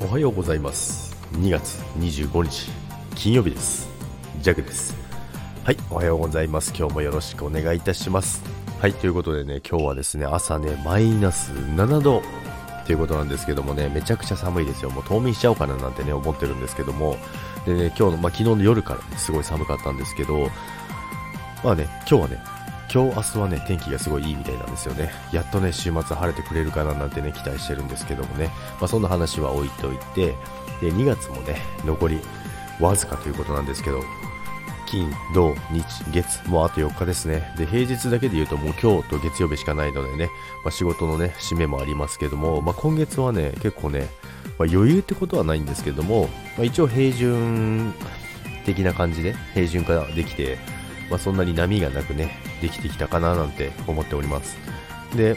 おはようございます。2月25日金曜日です。ジャグです。はいおはようございます。今日もよろしくお願いいたします。はいということでね今日はですね朝ねマイナス7度ということなんですけどもねめちゃくちゃ寒いですよ。もう冬眠しちゃおうかななんてね思ってるんですけども。でね今日の、まあ、昨日の夜から、ね、すごい寒かったんですけどまあね今日はね今日明日はね天気がすごいいいみたいなんですよねやっとね週末晴れてくれるかななんてね期待してるんですけどもね、まあ、そんな話は置いといてで2月もね残りわずかということなんですけど金、土、日、月、もうあと4日ですね。で、平日だけで言うともう今日と月曜日しかないのでね、まあ、仕事のね、締めもありますけども、まあ、今月はね、結構ね、まあ、余裕ってことはないんですけども、ま一応平準的な感じで、平準化できて、まあ、そんなに波がなくね、できてきたかななんて思っております。で、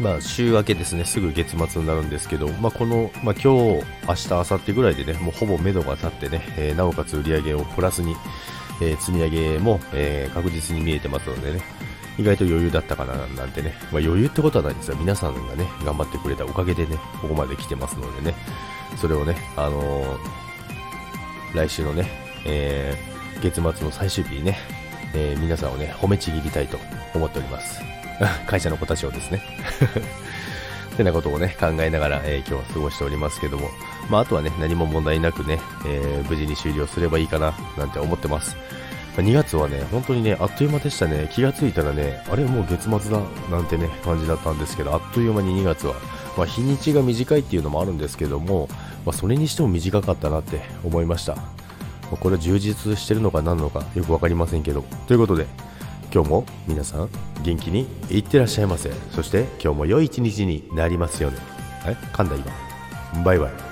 まあ、週明けですね、すぐ月末になるんですけど、まあ、この、まあ、今日、明日、明後日ぐらいでね、もうほぼ目処が立ってね、えー、なおかつ売り上げをプラスに、えー、積み上げも、えー、確実に見えてますのでね、意外と余裕だったかななんてね、まあ、余裕ってことはないんですよ。皆さんがね、頑張ってくれたおかげでね、ここまで来てますのでね、それをね、あのー、来週のね、えー、月末の最終日にね、えー、皆さんをね、褒めちぎりたいと思っております。会社の子たちをですね。ってなことをね、考えながら、えー、今日は過ごしておりますけども、まあ、あとはね、何も問題なくね、えー、無事に終了すればいいかな、なんて思ってます。2月はね、本当にね、あっという間でしたね。気がついたらね、あれもう月末だ、なんてね、感じだったんですけど、あっという間に2月は、まあ、日にちが短いっていうのもあるんですけども、まあ、それにしても短かったなって思いました。まこれは充実してるのか何なのかよく分かりませんけど。ということで、今日も皆さん元気にいってらっしゃいませ。そして今日も良い一日になりますように。はい、噛んだ今。バイバイ。